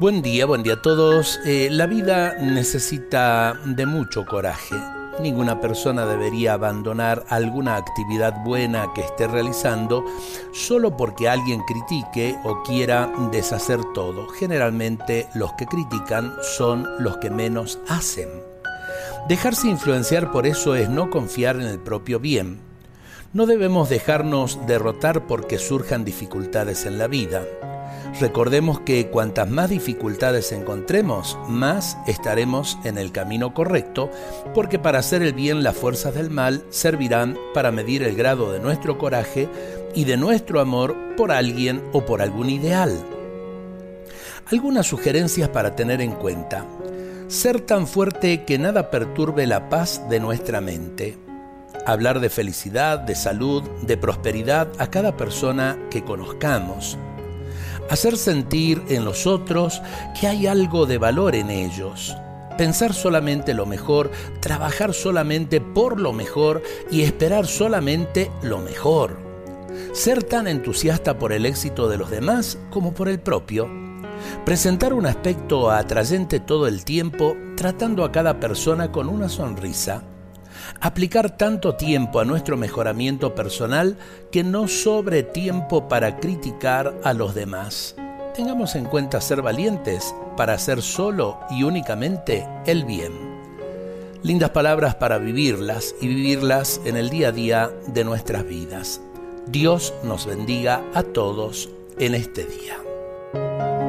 Buen día, buen día a todos. Eh, la vida necesita de mucho coraje. Ninguna persona debería abandonar alguna actividad buena que esté realizando solo porque alguien critique o quiera deshacer todo. Generalmente los que critican son los que menos hacen. Dejarse influenciar por eso es no confiar en el propio bien. No debemos dejarnos derrotar porque surjan dificultades en la vida. Recordemos que cuantas más dificultades encontremos, más estaremos en el camino correcto, porque para hacer el bien las fuerzas del mal servirán para medir el grado de nuestro coraje y de nuestro amor por alguien o por algún ideal. Algunas sugerencias para tener en cuenta. Ser tan fuerte que nada perturbe la paz de nuestra mente. Hablar de felicidad, de salud, de prosperidad a cada persona que conozcamos hacer sentir en los otros que hay algo de valor en ellos, pensar solamente lo mejor, trabajar solamente por lo mejor y esperar solamente lo mejor, ser tan entusiasta por el éxito de los demás como por el propio, presentar un aspecto atrayente todo el tiempo tratando a cada persona con una sonrisa, aplicar tanto tiempo a nuestro mejoramiento personal que no sobre tiempo para criticar a los demás. Tengamos en cuenta ser valientes para hacer solo y únicamente el bien. Lindas palabras para vivirlas y vivirlas en el día a día de nuestras vidas. Dios nos bendiga a todos en este día.